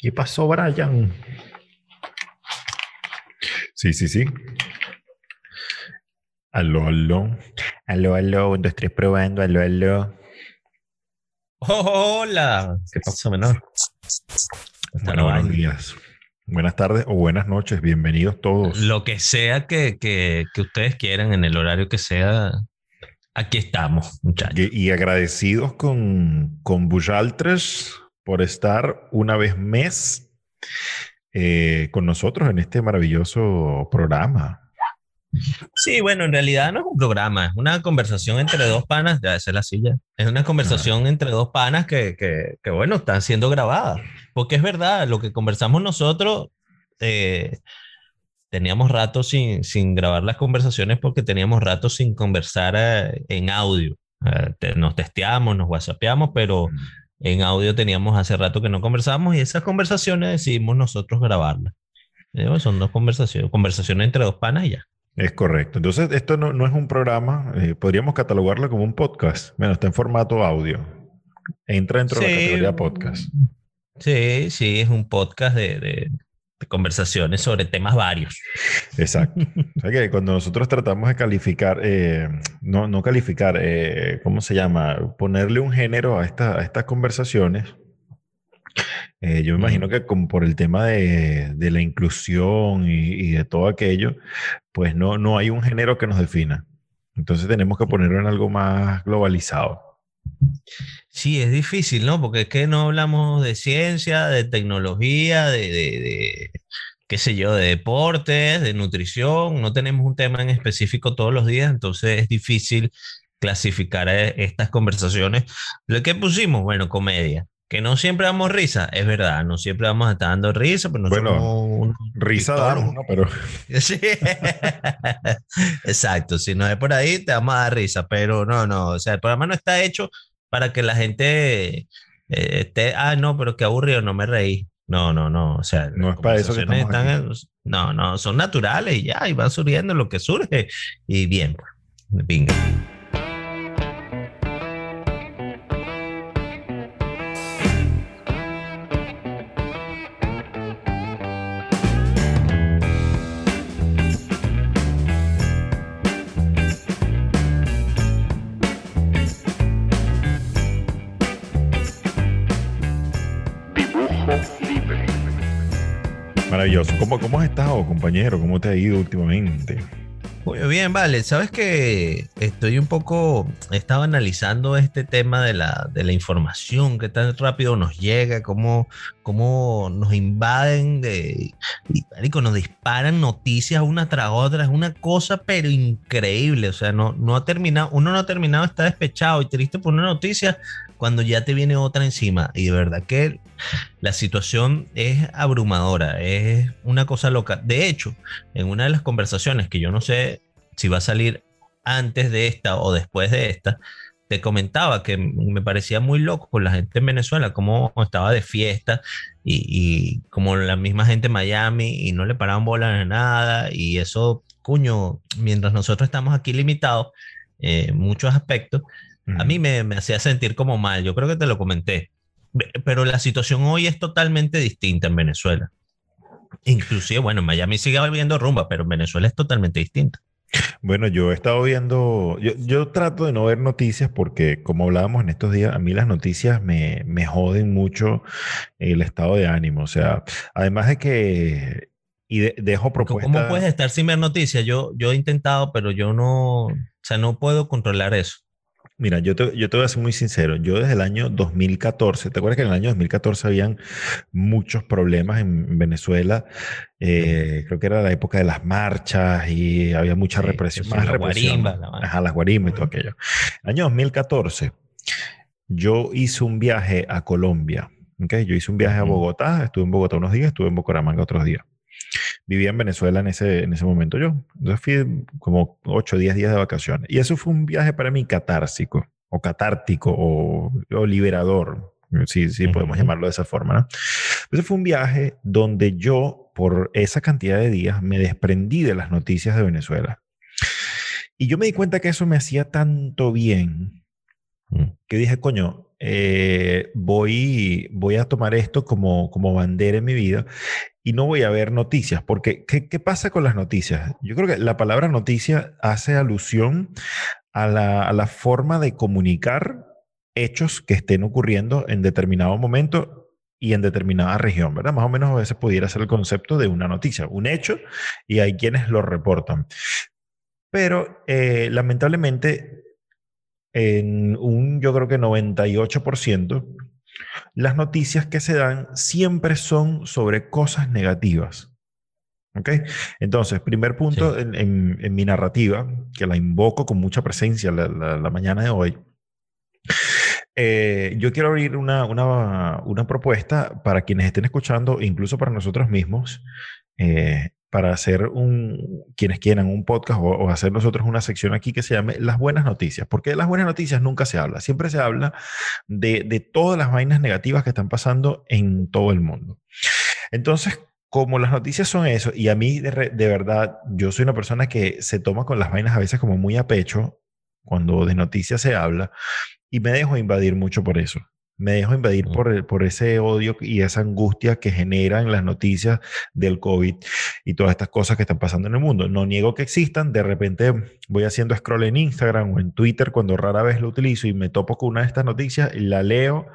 ¿Qué pasó, Brian? Sí, sí, sí. Aló, aló. Aló, aló. Un, dos, tres, probando. Aló, aló. Hola. ¿Qué pasa, menor? Bueno, buenos días. Buenas tardes o buenas noches. Bienvenidos todos. Lo que sea que, que, que ustedes quieran, en el horario que sea, aquí estamos, muchachos. Y, y agradecidos con, con Bujaltres por estar una vez mes eh, con nosotros en este maravilloso programa. Sí, bueno, en realidad no es un programa, es una conversación entre dos panas, ya esa es la silla, es una conversación entre dos panas que, que, que, bueno, están siendo grabadas, porque es verdad, lo que conversamos nosotros, eh, teníamos rato sin, sin grabar las conversaciones porque teníamos rato sin conversar eh, en audio. Eh, te, nos testeamos, nos whatsappeamos, pero en audio teníamos hace rato que no conversábamos y esas conversaciones decidimos nosotros grabarlas. Eh, son dos conversaciones, conversaciones entre dos panas y ya. Es correcto. Entonces, esto no, no es un programa, eh, podríamos catalogarlo como un podcast. Bueno, está en formato audio. Entra dentro Sí. de la categoría podcast. Sí, sí, es un podcast de, de- de conversaciones sobre temas varios. Exacto. o sea que cuando nosotros tratamos de calificar, eh, no, no calificar, eh, ¿cómo se llama? Ponerle un género a, esta- a estas conversaciones. eh, yo me imagino que como por el tema de, de la inclusión y, y de todo aquello, pues no, no hay un género que nos defina. Entonces tenemos que ponerlo en algo más globalizado. Sí, es difícil, ¿no? Porque es que no hablamos de ciencia, de tecnología, de, qué sé yo, de deportes, de nutrición. No tenemos un tema en específico todos los días, entonces es difícil clasificar eh, estas conversaciones. Lo que pusimos, bueno, comedia. Que no siempre damos risa, es verdad, no siempre vamos a estar dando risa, pero no Bueno, somos Risa damos, ¿no? Pero Sí. Exacto, si no es por ahí, te vamos a dar risa, pero no, no, o sea, el programa no está hecho para que la gente eh, esté, ah, no, pero qué aburrido, no me reí. No, no, no, o sea, No es para eso que están- no, no, son naturales y ya, y van surgiendo lo que surge, y bien, pues, venga. Maravilloso. ¿Cómo, ¿Cómo has estado, compañero? ¿Cómo te ha ido últimamente? Muy bien, vale. Sabes que estoy un poco, estaba analizando este tema de la, de la información, que tan rápido nos llega, cómo, cómo nos invaden, de, y nos disparan noticias una tras otra. Es una cosa, pero increíble. O sea, no, no ha terminado, uno no ha terminado, está despechado y triste por una noticia cuando ya te viene otra encima. Y de verdad que la situación es abrumadora, es una cosa loca. De hecho, en una de las conversaciones que yo no sé si va a salir antes de esta o después de esta, te comentaba que me parecía muy loco con la gente en Venezuela, cómo estaba de fiesta y, y como la misma gente en Miami y no le paraban bola de nada y eso, cuño, mientras nosotros estamos aquí limitados en muchos aspectos, a mí me, me hacía sentir como mal, yo creo que te lo comenté, pero la situación hoy es totalmente distinta en Venezuela. Inclusive, bueno, en Miami sigue habiendo rumba, pero en Venezuela es totalmente distinta. Bueno, yo he estado viendo, yo, yo trato de no ver noticias porque como hablábamos en estos días, a mí las noticias me, me joden mucho el estado de ánimo. O sea, además de que, y de- dejo propuestas. ¿Cómo puedes estar sin ver noticias? Yo, yo he intentado, pero yo no, o sea, no puedo controlar eso. Mira, yo te, yo te voy a ser muy sincero. Yo desde el año 2014, ¿te acuerdas que en el año 2014 habían muchos problemas en Venezuela? Eh, creo que era la época de las marchas y había mucha represión. sí, más la represión. guarimba, la vaina. Ajá, las guarimbas y todo aquello. El año 2014, yo hice un viaje a Colombia. ¿ok? Yo hice un viaje a. Bogotá, estuve en Bogotá unos días, estuve en Bucaramanga otros días. Vivía en Venezuela en ese, en ese momento yo. Entonces fui como 8 o 10 días de vacaciones. Y eso fue un viaje para mí catársico, o catártico, o, o liberador. Sí, sí, podemos llamarlo de esa forma, ¿no? Ese fue un viaje donde yo, por esa cantidad de días, me desprendí de las noticias de Venezuela. Y yo me di cuenta que eso me hacía tanto bien. Que dije, coño, eh, voy, voy a tomar esto como, como bandera en mi vida y no voy a ver noticias, porque ¿qué, ¿qué, pasa con las noticias? Yo creo que la palabra noticia hace alusión a la, a la forma de comunicar hechos que estén ocurriendo en determinado momento y en determinada región, ¿verdad? Más o menos a veces pudiera ser el concepto de una noticia, un hecho, y hay quienes lo reportan. Pero eh, lamentablemente, en un, yo creo que 98%, las noticias que se dan siempre son sobre cosas negativas. ¿Ok? Entonces, primer punto sí. en, en, en, mi narrativa, que la invoco con mucha presencia la, la, la mañana de hoy, eh, yo quiero abrir una, una, una, propuesta para quienes estén escuchando, incluso para nosotros mismos, eh, para hacer un, quienes quieran, un podcast o, hacer nosotros una sección aquí que se llame Las Buenas Noticias, porque de las buenas noticias nunca se habla, siempre se habla de, de todas las vainas negativas que están pasando en todo el mundo. Entonces, como las noticias son eso, y a mí de, de, verdad, yo soy una persona que se toma con las vainas a veces como muy a pecho, cuando de noticias se habla, y me dejo invadir mucho por eso. Me dejo invadir por, por ese odio y esa angustia que generan las noticias del COVID y todas estas cosas que están pasando en el mundo. No niego que existan. De repente voy haciendo scroll en Instagram o en Twitter cuando rara vez lo utilizo y me topo con una de estas noticias y la leo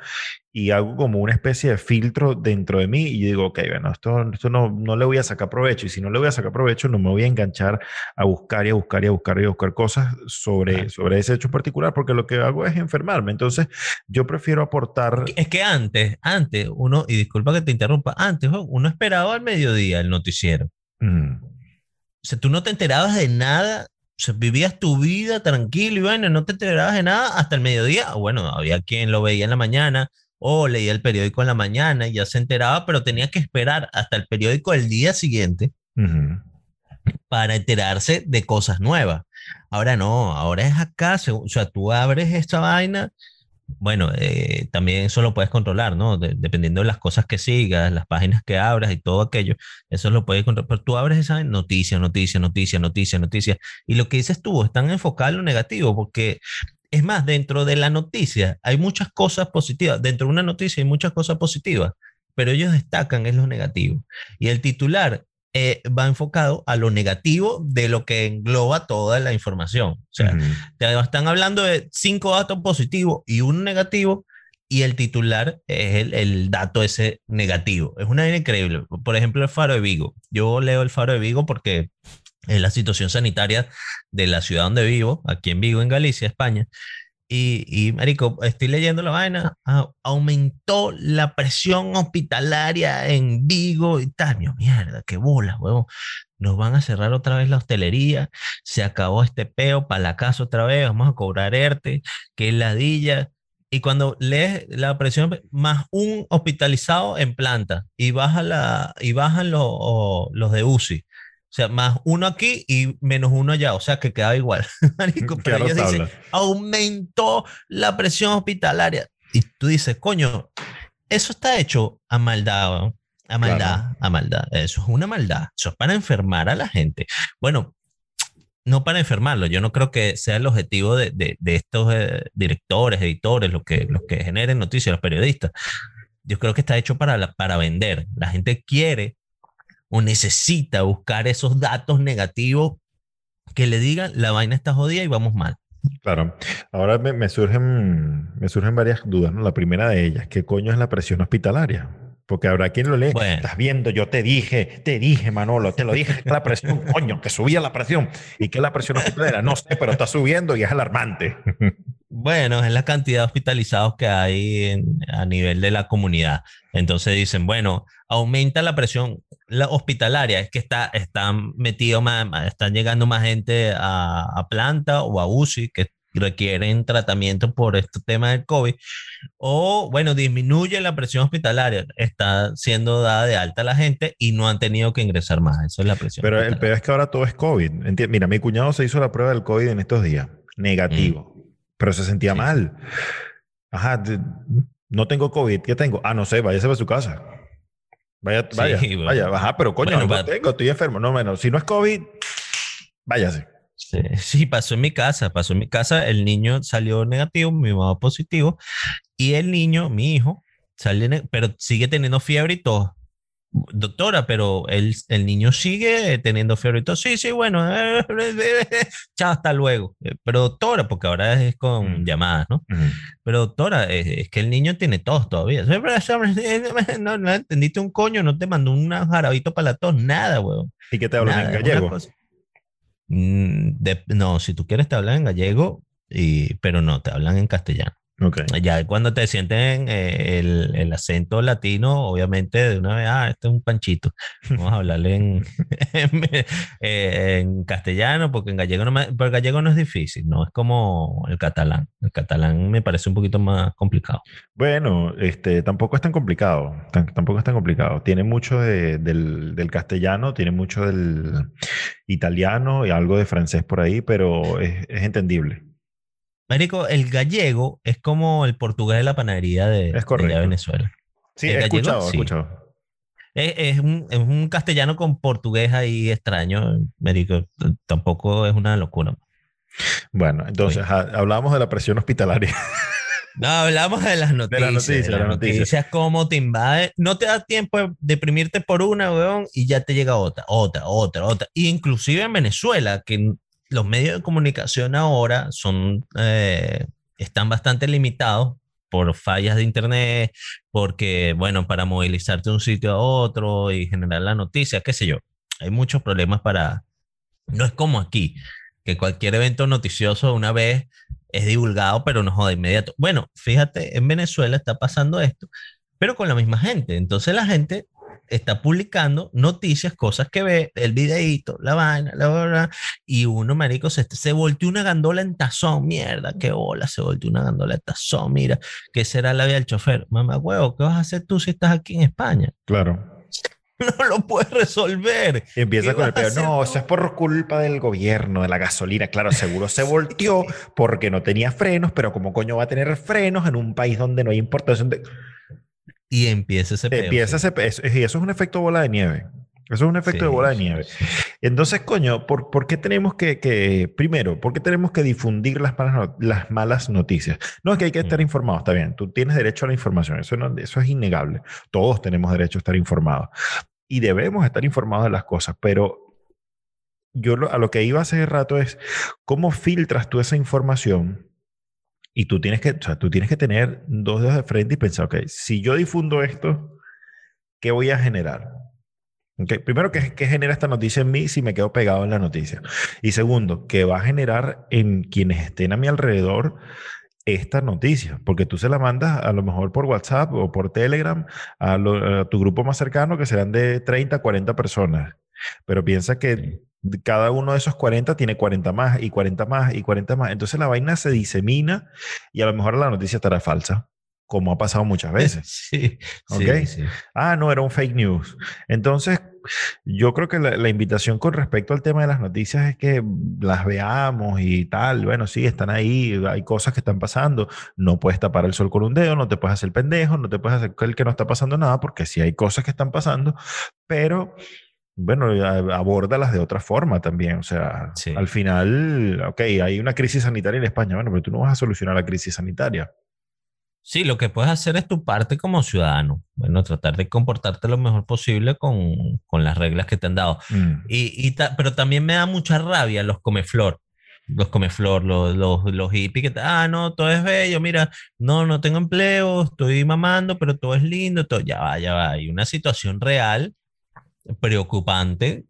y hago como una especie de filtro dentro de mí y digo, ok, bueno, esto, esto no, no le voy a sacar provecho y si no le voy a sacar provecho no me voy a enganchar a buscar y a buscar y a buscar y a buscar cosas sobre, sobre ese hecho particular porque lo que hago es enfermarme. Entonces yo prefiero aportar... Es que antes, antes uno, y disculpa que te interrumpa, antes uno esperaba al mediodía el noticiero. Mm. O sea, tú no te enterabas de nada o sea, vivías tu vida tranquilo y bueno, no te enterabas de nada hasta el mediodía. Bueno, había quien lo veía en la mañana, o leía el periódico en la mañana y ya se enteraba, pero tenía que esperar hasta el periódico del día siguiente uh -huh. para enterarse de cosas nuevas. Ahora no, ahora es acá, o sea, tú abres esta vaina, bueno, eh, también eso lo puedes controlar, ¿no? De, dependiendo de las cosas que sigas, las páginas que abras y todo aquello, eso lo puedes controlar, pero tú abres esa noticia, noticia, noticia, noticia, noticia, y lo que dices tú, están enfocados en lo negativo, porque es más, dentro de la noticia hay muchas cosas positivas. Dentro de una noticia hay muchas cosas positivas, pero ellos destacan es lo negativo. Y el titular eh, va enfocado a lo negativo de lo que engloba toda la información. O sea, uh -huh. te están hablando de cinco datos positivos y uno negativo, y el titular es el, el dato ese negativo. Es una vida increíble. Por ejemplo, el Faro de Vigo. Yo leo el Faro de Vigo porque es la situación sanitaria de la ciudad donde vivo, aquí en Vigo, en Galicia, España. Y, y Marico, estoy leyendo la vaina, ah, aumentó la presión hospitalaria en Vigo y tal. Mierda, qué bola, huevón. Nos van a cerrar otra vez la hostelería, se acabó este peo, para la casa otra vez, vamos a cobrar ERTE, que ladilla. Y cuando lees la presión, más un hospitalizado en planta y, baja la, y bajan los, los de UCI o sea, más uno aquí y menos uno allá. O sea, que quedaba igual. Marico, pero ellos dicen, aumentó la presión hospitalaria. Y tú dices, coño, eso está hecho a maldad, a maldad, claro. a maldad. Eso es una maldad. Eso es para enfermar a la gente. Bueno, no para enfermarlo. Yo no creo que sea el objetivo de, de, de estos eh, directores, editores, los que, los que generen noticias, los periodistas. Yo creo que está hecho para, la, para vender. La gente quiere o necesita buscar esos datos negativos que le digan la vaina está jodida y vamos mal. Claro. Ahora me, surgen, me surgen varias dudas. ¿no? La primera de ellas, ¿qué coño es la presión hospitalaria? Porque habrá quien lo lee. Bueno. Estás viendo, yo te dije, te dije, Manolo, te lo dije, que la presión, coño, que subía la presión. ¿Y qué es la presión hospitalaria? No sé, pero está subiendo y es alarmante. Bueno, es la cantidad de hospitalizados que hay en, a nivel de la comunidad. Entonces dicen, bueno, aumenta la presión la hospitalaria, es que está, están metido más, están llegando más gente a, a planta o a UCI que requieren tratamiento por este tema del COVID, o bueno, disminuye la presión hospitalaria, está siendo dada de alta la gente y no han tenido que ingresar más, eso es la presión. Pero el peor es que ahora todo es COVID, mira, mi cuñado se hizo la prueba del COVID en estos días, negativo, mm. pero se sentía sí. mal. Ajá, no tengo COVID, ¿qué tengo? Ah, no sé, váyase a su casa. Vaya, vaya, sí, vaya, ajá, pero coño, bueno, no tengo, estoy enfermo. No, bueno, si no es COVID, váyase. Sí, sí, pasó en mi casa, pasó en mi casa, el niño salió negativo, mi mamá positivo, y el niño, mi hijo, sale, pero sigue teniendo fiebre y todo doctora, pero el, el, niño sigue teniendo fiebre y todo. Sí, sí, bueno, chao, hasta luego. Eh, pero doctora, porque ahora es con mm. llamadas, ¿no? Pero doctora, es, que el niño tiene tos todavía. No, no entendiste un coño, no te mandó un jarabito para la tos, nada, weón. ¿Y qué te hablan en gallego? Mm, no, si tú quieres te hablan en gallego, y, pero no, te hablan en castellano. Ya cuando te sienten eh, el, el, acento latino, obviamente de una vez, ah, este es un panchito. Vamos a hablarle en, eh, en, castellano, porque en gallego no, me, gallego no es difícil, no es como el catalán. El catalán me parece un poquito más complicado. Bueno, este, tampoco es tan complicado, tampoco es tan complicado. Tiene mucho del, del, castellano, tiene mucho del italiano y algo de francés por ahí, pero es, es entendible. Marico, el gallego es como el portugués de la panadería de, Venezuela. Sí, he escuchado, he escuchado. Es, un, castellano con portugués ahí extraño, Marico. Tampoco es una locura. Bueno, entonces hablamos de la presión hospitalaria. No, hablamos de las noticias. De las noticias, las noticias. cómo te invade. No te da tiempo de deprimirte por una, weón, y ya te llega otra, otra, otra, otra. inclusive en Venezuela, que los medios de comunicación ahora son, eh, están bastante limitados por fallas de internet, porque, bueno, para movilizarte de un sitio a otro y generar la noticia, qué sé yo. Hay muchos problemas para... No es como aquí, que cualquier evento noticioso una vez es divulgado, pero no joda inmediato. Bueno, fíjate, en Venezuela está pasando esto, pero con la misma gente. Entonces la gente está publicando noticias, cosas que ve, el videíto, la vaina, la verdad, y uno, marico, se, se volteó una gandola en tazón, mierda, qué bola, se volteó una gandola en tazón, mira, ¿qué será la vida del chofer? Mamá, huevo, ¿qué vas a hacer tú si estás aquí en España? Claro. No lo puedes resolver. empieza con el peor. No, eso es por culpa del gobierno, de la gasolina. Claro, seguro se volteó porque no tenía frenos, pero ¿cómo coño va a tener frenos en un país donde no hay importación de y empieza ese peo, Empieza ese Y eso es un efecto bola de nieve. Eso es un efecto de bola de nieve. Entonces, coño, ¿por, ¿por, qué tenemos que, primero, por qué tenemos que difundir las malas, las malas noticias? No es que hay que estar mm. informado, está bien, tú tienes derecho a la información, eso, no, eso es innegable. Todos tenemos derecho a estar informados y debemos estar informados de las cosas, pero yo a lo que iba hace rato es, ¿cómo filtras tú esa información y tú tienes que, tú tienes que tener dos dedos de frente y pensar, ok, si yo difundo esto, ¿qué voy a generar? Okay. Primero, ¿qué, ¿qué, genera esta noticia en mí si me quedo pegado en la noticia? Y segundo, ¿qué va a generar en quienes estén a mi alrededor esta noticia? Porque tú se la mandas a lo mejor por WhatsApp o por Telegram a, a tu grupo más cercano, que serán de 30, 40 personas. Pero piensa que cada uno de esos 40 tiene 40 más y 40 más y 40 más. Entonces la vaina se disemina y a lo mejor la noticia estará falsa, como ha pasado muchas veces. Sí, sí, Ah, no, era un fake news. Entonces, yo creo que la, invitación con respecto al tema de las noticias es que las veamos y tal. Bueno, sí, están ahí, hay cosas que están pasando. No puedes tapar el sol con un dedo, no te puedes hacer pendejo, no te puedes hacer el que no está pasando nada, porque sí hay cosas que están pasando, pero bueno, abórdalas de otra forma también. O sea, al final, ok, hay una crisis sanitaria en España, bueno, pero tú no vas a solucionar la crisis sanitaria. Sí, lo que puedes hacer es tu parte como ciudadano. Bueno, tratar de comportarte lo mejor posible con, con las reglas que te han dado. Mm. Y, y pero también me da mucha rabia los comeflor. Los comeflor, los, los, los hippies que, ah, no, todo es bello, mira, no, no tengo empleo, estoy mamando, pero todo es lindo, todo, ya va, ya va. Hay una situación real preocupante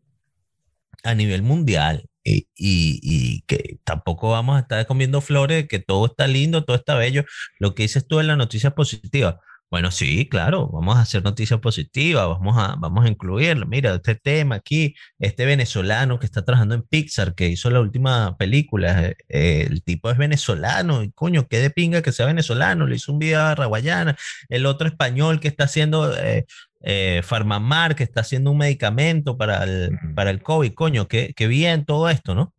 a nivel mundial y, y, que tampoco vamos a estar comiendo flores, que todo está lindo, todo está bello. Lo que dices tú en la noticia positiva. Bueno, sí, claro, vamos a hacer noticias positivas, vamos a, vamos a incluirlo. Mira, este tema aquí, este venezolano que está trabajando en Pixar, que hizo la última película, eh, el tipo es venezolano, y coño, qué de pinga que sea venezolano, le hizo un video a Raguayana, el otro español que está haciendo eh, eh, Farmamar, que está haciendo un medicamento para el, para el COVID, coño, qué, bien todo esto, ¿no?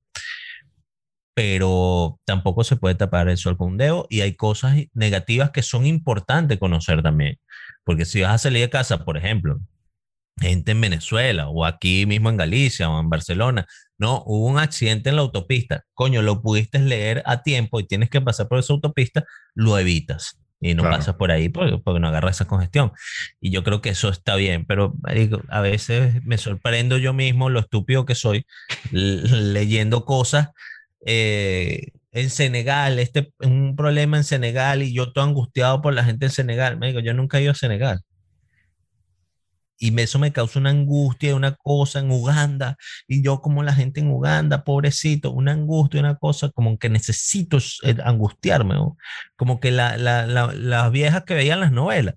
Pero tampoco se puede tapar el sol con un dedo y hay cosas negativas que son importantes conocer también. Porque si vas a salir de casa, por ejemplo, gente en Venezuela o aquí mismo en Galicia o en Barcelona. No, hubo un accidente en la autopista. Coño, lo pudiste leer a tiempo y tienes que pasar por esa autopista, lo evitas y no pasas por ahí porque, no agarras esa congestión. Y yo creo que eso está bien, pero a veces me sorprendo yo mismo lo estúpido que soy leyendo cosas. Eh, en Senegal, este un problema en Senegal y yo todo angustiado por la gente en Senegal. Me digo, yo nunca he ido a Senegal y eso me causa una angustia, una cosa en Uganda, y yo como la gente en Uganda, pobrecito, una angustia, una cosa como que necesito eh, angustiarme, como que la, la, las viejas que veían las novelas,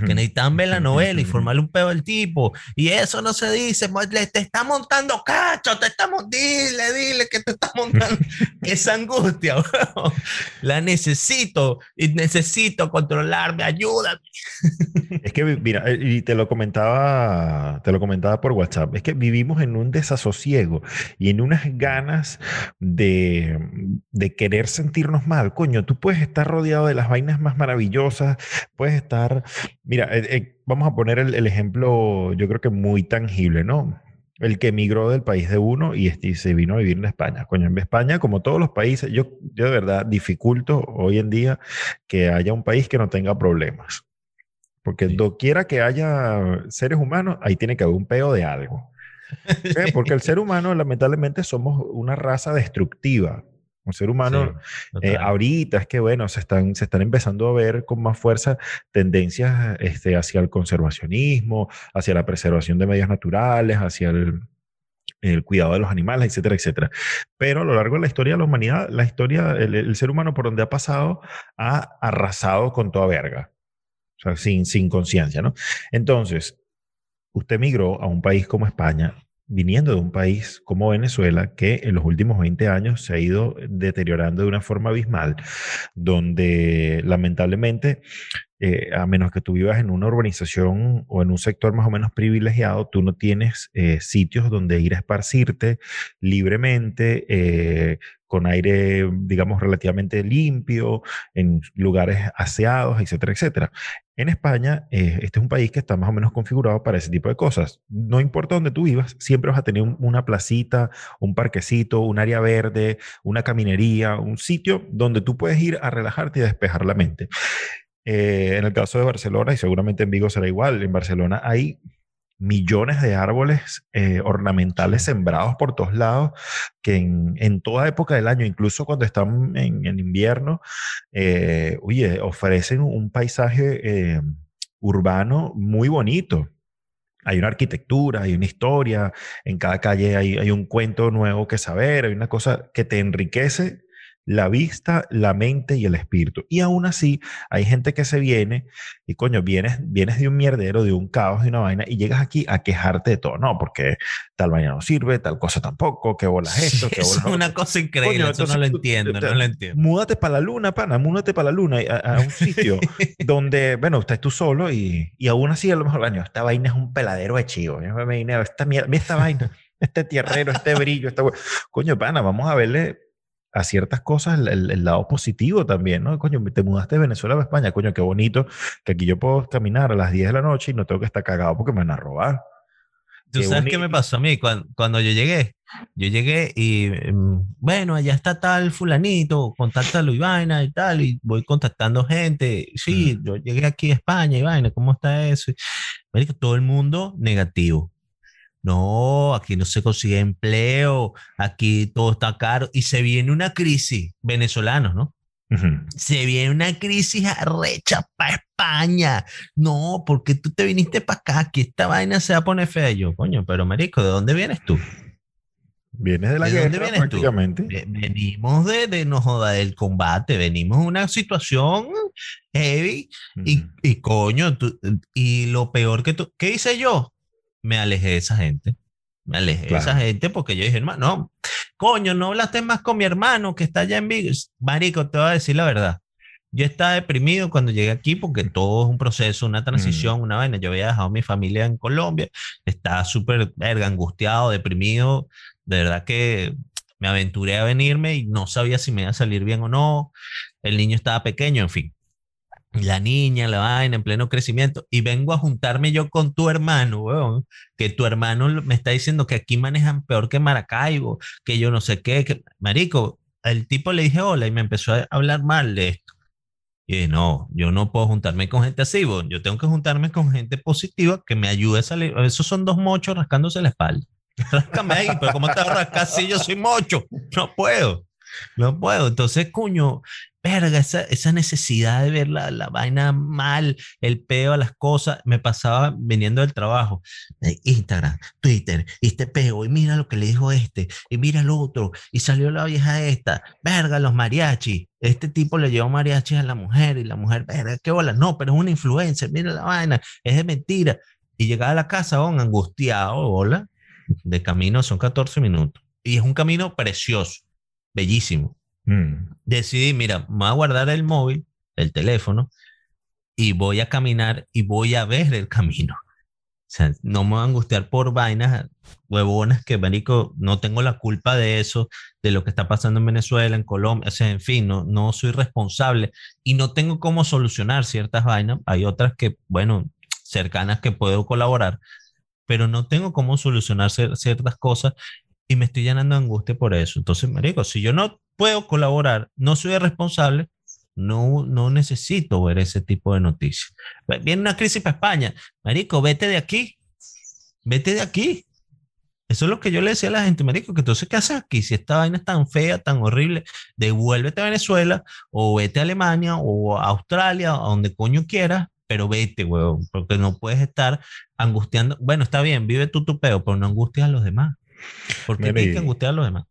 que necesitan ver la novela y formarle un pedo al tipo. Y eso no se dice, te está montando cacho, te estamos, dile, dile que te está montando esa angustia, la necesito y necesito controlarme, ayúdame. Es que, mira, eh, y te lo comentaba, te lo comentaba por WhatsApp, es que vivimos en un desasosiego y en unas ganas de, de querer sentirnos mal. Coño, tú puedes estar rodeado de las vainas más maravillosas, puedes estar Mira, eh, eh, vamos a poner el, ejemplo, yo creo que muy tangible, ¿no? El que emigró del país de uno y, este, se vino a vivir en España. Coño, en España, como todos los países, yo, yo de verdad dificulto hoy en día que haya un país que no tenga problemas. Porque doquiera que haya seres humanos, ahí tiene que haber un peo de algo. Porque el ser humano, lamentablemente, somos una raza destructiva. Un ser humano, eh, ahorita es que, bueno, se están, se están empezando a ver con más fuerza tendencias este, hacia el conservacionismo, hacia la preservación de medios naturales, hacia el, el cuidado de los animales, etcétera, etcétera. Pero a lo largo de la historia de la humanidad, la historia, el, el ser humano por donde ha pasado, ha arrasado con toda verga. O sea, sin, sin conciencia, ¿no? Entonces, usted migró a un país como España, viniendo de un país como Venezuela, que en los últimos 20 años se ha ido deteriorando de una forma abismal, donde lamentablemente, eh, a menos que tú vivas en una urbanización o en un sector más o menos privilegiado, tú no tienes eh, sitios donde ir a esparcirte libremente, eh, con aire, digamos, relativamente limpio, en lugares aseados, etcétera, etcétera. En España, eh, este es un país que está más o menos configurado para ese tipo de cosas. No importa dónde tú vivas, siempre vas a tener una placita, un parquecito, un área verde, una caminería, un sitio donde tú puedes ir a relajarte y despejar la mente. Eh, en el caso de Barcelona, y seguramente en Vigo será igual, en Barcelona hay millones de árboles eh, ornamentales sembrados por todos lados, que en, toda época del año, incluso cuando están en, invierno, eh, oye, ofrecen un paisaje eh, urbano muy bonito. Hay una arquitectura, hay una historia, en cada calle hay, hay un cuento nuevo que saber, hay una cosa que te enriquece la vista, la mente y el espíritu. Y aún así, hay gente que se viene y coño, vienes, vienes de un mierdero, de un caos, de una vaina y llegas aquí a quejarte de todo. No, porque tal vaina no sirve, tal cosa tampoco, que bolas esto, que bolas. Es una cosa increíble, eso no lo entiendo, no lo entiendo. Múdate para la luna, pana, múdate para la luna, a, un sitio donde, bueno, estás tú solo y, y aún así a lo mejor, bueno, esta vaina es un peladero de chivo. me vine, esta mierda, esta vaina, este tierrero, este brillo, esta... Coño, pana, vamos a verle a ciertas cosas el, lado positivo también, ¿no? Coño, te mudaste de Venezuela a España, coño, qué bonito que aquí yo puedo caminar a las 10 de la noche y no tengo que estar cagado porque me van a robar. ¿Tú sabes qué me pasó a mí cuando, yo llegué? Yo llegué y, em, bueno, allá está tal fulanito, contáctalo y vaina y tal, y voy contactando gente. Sí, yo llegué aquí a España y vaina, ¿cómo está eso? Y, todo el mundo negativo no, aquí no se consigue empleo, aquí todo está caro y se viene una crisis, venezolanos, ¿no? Se viene una crisis arrecha para España. No, porque tú te viniste para acá, que esta vaina se va a poner fea. Yo, coño, pero marico, ¿de dónde vienes tú? Vienes de la ¿De guerra, vienes prácticamente. Venimos de, de, no joda, del combate, venimos de una situación heavy y, y, coño, y lo peor que tú, ¿qué hice yo? Me alejé de esa gente. Me alejé de esa gente porque yo dije, hermano, no, coño, no hablaste más con mi hermano que está allá en Vigo. Marico, te voy a decir la verdad. Yo estaba deprimido cuando llegué aquí porque todo es un proceso, una transición, una vaina. Yo había dejado a mi familia en Colombia, estaba súper angustiado, deprimido. De verdad que me aventuré a venirme y no sabía si me iba a salir bien o no. El niño estaba pequeño, en fin. La niña, la vaina en pleno crecimiento, y vengo a juntarme yo con tu hermano, weón, que tu hermano me está diciendo que aquí manejan peor que Maracaibo, que yo no sé qué, marico, el tipo le dije hola y me empezó a hablar mal de esto. Y no, yo no puedo juntarme con gente así, weón. yo tengo que juntarme con gente positiva que me ayude a salir. Esos son dos mochos rascándose la espalda. Ráscame ahí, pero como te rascas si yo soy mocho? No puedo. No puedo. Entonces, cuño, verga, esa, esa necesidad de ver la, la, vaina mal, el peo a las cosas, me pasaba viniendo del trabajo. Instagram, Twitter, y este peo, y mira lo que le dijo este, y mira el otro, y salió la vieja esta, verga, los mariachi. Este tipo le llevó mariachi a la mujer, y la mujer, verga, qué bola, no, pero es una influencer, mira la vaina, es de mentira. Y llegaba a la casa, oh, angustiado, hola, de camino son 14 minutos. Y es un camino precioso, bellísimo Mm. Decidí, mira, me voy a guardar el móvil, el teléfono, y voy a caminar y voy a ver el camino. O sea, no me voy a angustiar por vainas huevonas que, marico, no tengo la culpa de eso, de lo que está pasando en Venezuela, en Colombia, o sea, en fin, no, no soy responsable y no tengo cómo solucionar ciertas vainas. Hay otras que, bueno, cercanas que puedo colaborar, pero no tengo cómo solucionar ciertas cosas y me estoy llenando de angustia por eso. Entonces, marico, si yo no puedo colaborar, no soy responsable, no, no necesito ver ese tipo de noticias. Viene una crisis para España. Marico, vete de aquí. Vete de aquí. Eso es lo que yo le decía a la gente, marico, que entonces, ¿qué haces aquí? Si esta vaina es tan fea, tan horrible, devuélvete a Venezuela o vete a Alemania o a Australia, a donde coño quieras, pero vete, huevón, porque no puedes estar angustiando. Bueno, está bien, vive tú tu peo, pero no angustias a los demás. Porque hay que angustiar a los demás.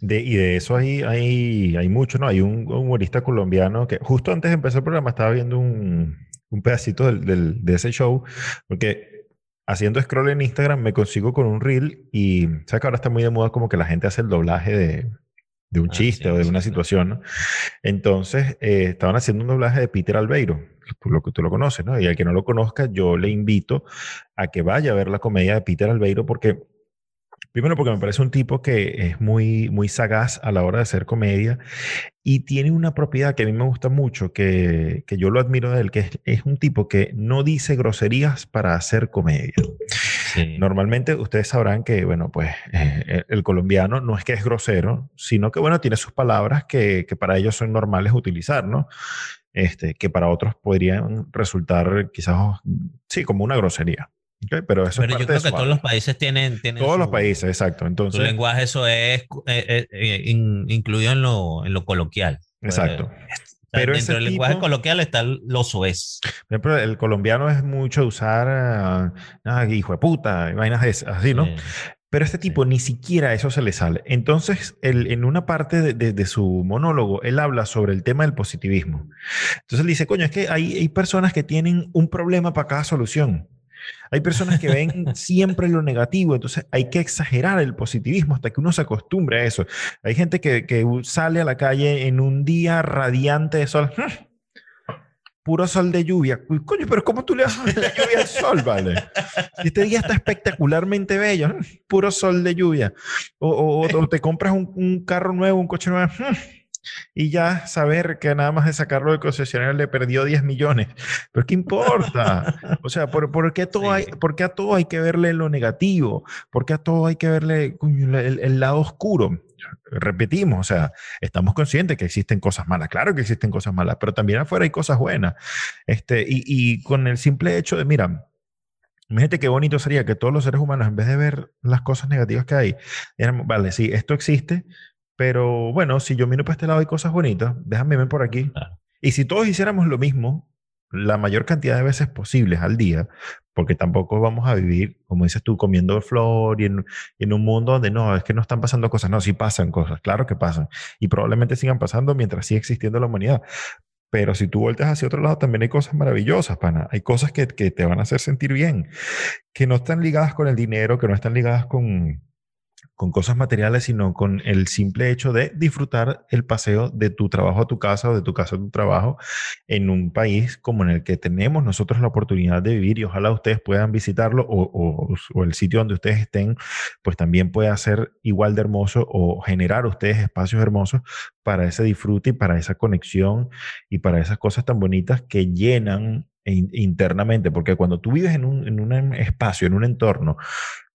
De, y de eso hay, hay, hay mucho, ¿no? Hay un, humorista colombiano que justo antes de empezar el programa estaba viendo un, un pedacito del, del, de ese show, porque haciendo scroll en Instagram me consigo con un reel y sabes que ahora está muy de moda como que la gente hace el doblaje de, de un ah, chiste o de una situación, ¿no? Entonces, eh, estaban haciendo un doblaje de Peter Albeiro, tú lo, tú lo conoces, ¿no? Y al que no lo conozca, yo le invito a que vaya a ver la comedia de Peter Albeiro porque Primero porque me parece un tipo que es muy, muy sagaz a la hora de hacer comedia y tiene una propiedad que a mí me gusta mucho, que, que yo lo admiro de él, que es, es, un tipo que no dice groserías para hacer comedia. Normalmente ustedes sabrán que, bueno, pues eh, el colombiano no es que es grosero, sino que, bueno, tiene sus palabras que, que para ellos son normales utilizar, ¿no? Este, que para otros podrían resultar quizás, sí, como una grosería pero eso yo creo que todos los países tienen, todos los países, exacto. Entonces, su lenguaje eso es eh, eh, eh, incluido en lo, en lo coloquial. Exacto. pero dentro del lenguaje coloquial está lo soez. Por ejemplo, el colombiano es mucho usar uh, hijo de puta, vainas así, ¿no? Pero este tipo ni siquiera eso se le sale. Entonces, él, en una parte de, de, su monólogo, él habla sobre el tema del positivismo. Entonces, él dice, coño, es que hay, hay personas que tienen un problema para cada solución. Hay personas que ven siempre lo negativo, entonces hay que exagerar el positivismo hasta que uno se acostumbre a eso. Hay gente que, que sale a la calle en un día radiante de sol. ¡hmm! Puro sol de lluvia. coño, pero ¿cómo tú le das la lluvia al sol, vale? Este día está espectacularmente bello. ¡hmm! Puro sol de lluvia. O, o, te compras un, un, carro nuevo, un coche nuevo. Y ya saber que nada más de sacarlo del concesionario le perdió 10 millones. Pero ¿qué importa? O sea, ¿por, por qué, todo hay, ¿por qué a todo hay que verle lo negativo? ¿Por qué a todo hay que verle el, el lado oscuro? repetimos, o sea, estamos conscientes que existen cosas malas, claro que existen cosas malas, pero también afuera hay cosas buenas. Este, y, y con el simple hecho de, mira, Imagínate qué bonito sería que todos los seres humanos, en vez de ver las cosas negativas que hay, vale, sí, esto existe, pero bueno, si yo miro para este lado hay cosas bonitas, déjame ver por aquí. Y si todos hiciéramos lo mismo, la mayor cantidad de veces posibles al día, porque tampoco vamos a vivir, como dices tú, comiendo flor y en, en, un mundo donde no, es que no están pasando cosas. No, sí pasan cosas, claro que pasan. Y probablemente sigan pasando mientras siga existiendo la humanidad. Pero si tú vueltas hacia otro lado, también hay cosas maravillosas, pana. Hay cosas que, que te van a hacer sentir bien, que no están ligadas con el dinero, que no están ligadas con, con cosas materiales, sino con el simple hecho de disfrutar el paseo de tu trabajo a tu casa o de tu casa a tu trabajo en un país como en el que tenemos nosotros la oportunidad de vivir y ojalá ustedes puedan visitarlo o, o el sitio donde ustedes estén, pues también pueda ser igual de hermoso o generar ustedes espacios hermosos para ese disfrute y para esa conexión y para esas cosas tan bonitas que llenan internamente, porque cuando tú vives en un, en un espacio, en un entorno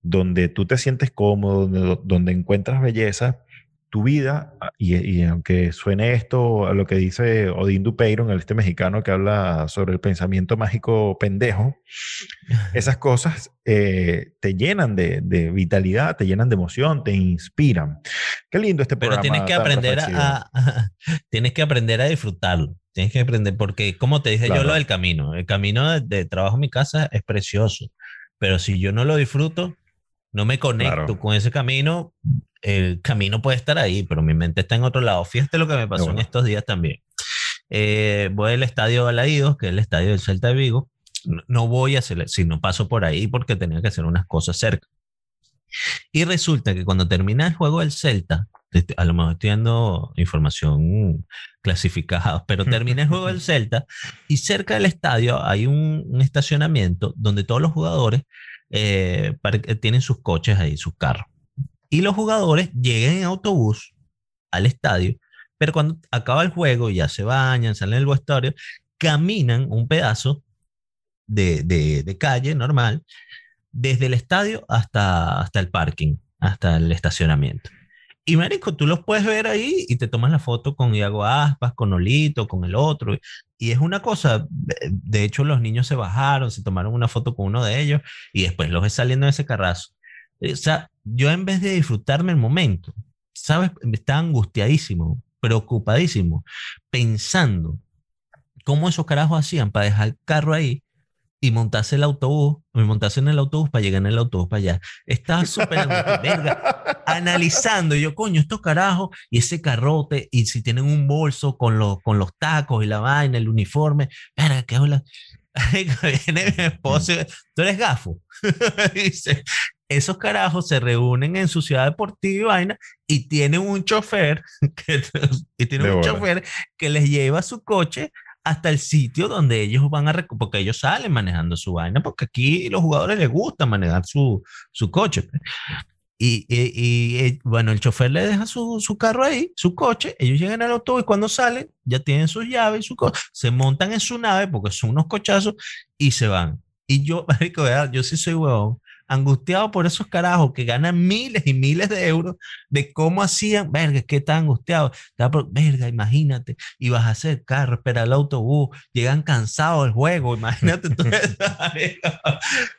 donde tú te sientes cómodo, donde, donde encuentras belleza, tu vida, ah, y, aunque suene esto a lo que dice Odín Dupeyron, el este mexicano que habla sobre el pensamiento mágico pendejo, esas cosas eh, te llenan de, de, vitalidad, te llenan de emoción, te inspiran. Qué lindo este programa. Pero tienes que aprender a, tienes que aprender a disfrutarlo. Tienes que aprender, porque como te dije yo lo del camino, el camino de, trabajo en mi casa es precioso, pero si yo no lo disfruto, no me conecto con ese camino, el camino puede estar ahí, pero mi mente está en otro lado. Fíjate lo que me pasó en estos días también. Eh, voy al estadio Balaídos, que es el estadio del Celta de Vigo. No, voy a hacer, si no paso por ahí porque tenía que hacer unas cosas cerca. Y resulta que cuando termina el juego del Celta, este, a lo mejor estoy dando información clasificada, pero termina el juego del Celta y cerca del estadio hay un, estacionamiento donde todos los jugadores eh, tienen sus coches ahí, sus carros. Y los jugadores llegan en autobús al estadio, pero cuando acaba el juego, ya se bañan, salen del vestuario, caminan un pedazo de, de, calle normal, desde el estadio hasta, hasta el parking, hasta el estacionamiento. Y marico, tú los puedes ver ahí y te tomas la foto con Iago Aspas, con Olito, con el otro. Y es una cosa, de hecho los niños se bajaron, se tomaron una foto con uno de ellos y después los ves saliendo de ese carrazo. O sea, yo en vez de disfrutarme el momento, ¿sabes? Estaba angustiadísimo, preocupadísimo, pensando cómo esos carajos hacían para dejar el carro ahí y montarse el autobús, me montase en el autobús para llegar en el autobús para allá. Estaba súper verga, analizando, yo, coño, estos carajos, y ese carrote, y si tienen un bolso con los, con los tacos y la vaina, el uniforme, verga, ¿qué habla? Viene mi esposo, tú eres gafo. Dice, esos carajos se reúnen en su ciudad deportiva y vaina y tienen un chofer que, y tienen un chofer que les lleva su coche hasta el sitio donde ellos van a porque ellos salen manejando su vaina porque aquí los jugadores les gusta manejar su, su coche pues. y, y, y, bueno el chofer le deja su, su, carro ahí su coche ellos llegan al autobús y cuando salen ya tienen sus llaves y su se montan en su nave porque son unos cochazos y se van y yo marico, yo sí soy huevón angustiado por esos carajos que ganan miles y miles de euros, de cómo hacían, verga, es que está angustiado, verga, imagínate, ibas a hacer carro, esperar el autobús, llegan cansados del juego, imagínate tú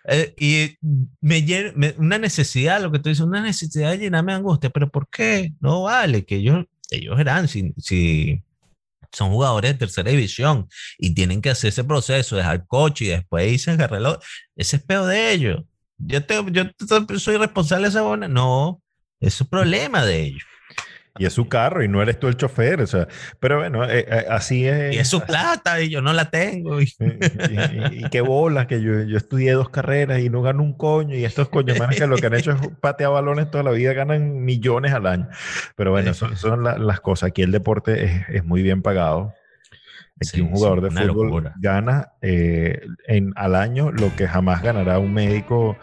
eh, y me, llena, una necesidad, lo que tú dices, una necesidad de llenarme de angustia, pero ¿por qué? No vale, que ellos, ellos eran, si, si son jugadores de tercera división y tienen que hacer ese proceso, dejar coche y después irse a reloj, ese es peor de ellos yo, te, yo soy responsable de esa buena. No, es un problema de ellos. Y es su carro y no eres tú el chofer, o sea, pero bueno, eh, eh, así es. Y es su plata y yo no la tengo. Y, qué bolas que yo, yo, estudié dos carreras y no gano un coño y estos coños más que lo que han hecho es patear balones toda la vida, ganan millones al año. Pero bueno, son, son las cosas. Aquí el deporte es, es muy bien pagado. Aquí un jugador de fútbol gana eh, en, al año lo que jamás ganará un médico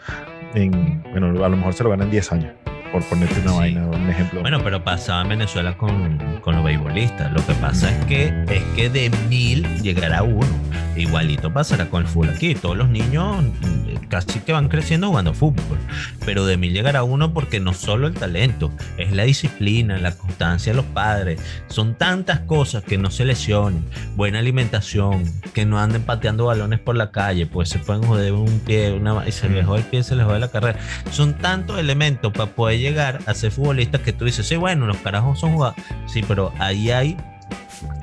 en, bueno, a lo mejor se lo gana en 10 años por ponerte una vaina, un ejemplo. Bueno, pero pasaba en Venezuela con, con, los beisbolistas. Lo que pasa es que, es que de mil llegará uno. Igualito pasará con el fútbol aquí. Todos los niños mm, casi que van creciendo jugando fútbol. Pero de mil llegará uno porque no solo el talento, es la disciplina, la constancia de los padres. Son tantas cosas que no se lesionen. Buena alimentación, que no anden pateando balones por la calle, pues se pueden joder un pie, una, y se les jode el pie, se les jode la carrera. Son tantos elementos para poder llegar a ser futbolista que tú dices, sí, bueno, los carajos son jugadores. Sí, pero ahí hay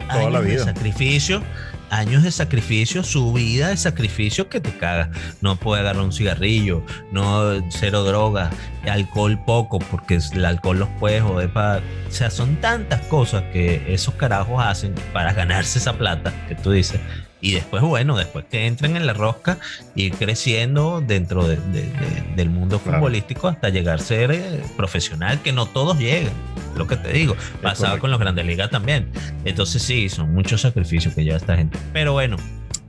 años de sacrificio, años de sacrificio, su vida de sacrificio que te caga. No puede agarrar un cigarrillo, no cero droga, alcohol poco, porque el alcohol los puede joder para. O sea, son tantas cosas que esos carajos hacen para ganarse esa plata que tú dices Y después, bueno, después que entren en la rosca, ir creciendo dentro del mundo futbolístico hasta llegar a ser eh, profesional, que no todos llegan. Lo que te digo, pasaba con los grandes ligas también. Entonces sí, son muchos sacrificios que lleva esta gente. Pero bueno,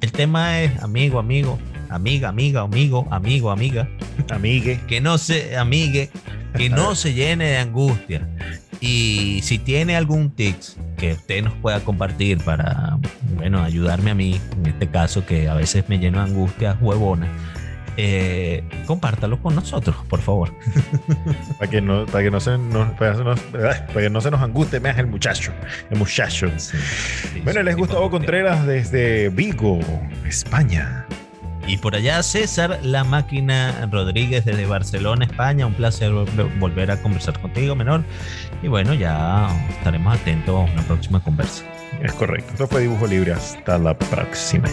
el tema es amigo, amigo, amiga, amiga, amigo, amigo, amiga. Amigue. Que no se, amigue, que no se llene de angustia. Y si tiene algún tips que usted nos pueda compartir para, bueno, ayudarme a mí, en este caso que a veces me lleno de angustia huevona, eh, compártalo con nosotros, por favor. para, que no, para, que no se nos, para, que no se nos anguste más el muchacho. El muchacho. bueno, les Gustavo Contreras desde Vigo, España. Y por allá César, la máquina Rodríguez desde Barcelona, España. Un placer volver a conversar contigo, menor. Y bueno, ya estaremos atentos a una próxima conversa. Es correcto. Esto fue Dibujo Libre. Hasta la próxima.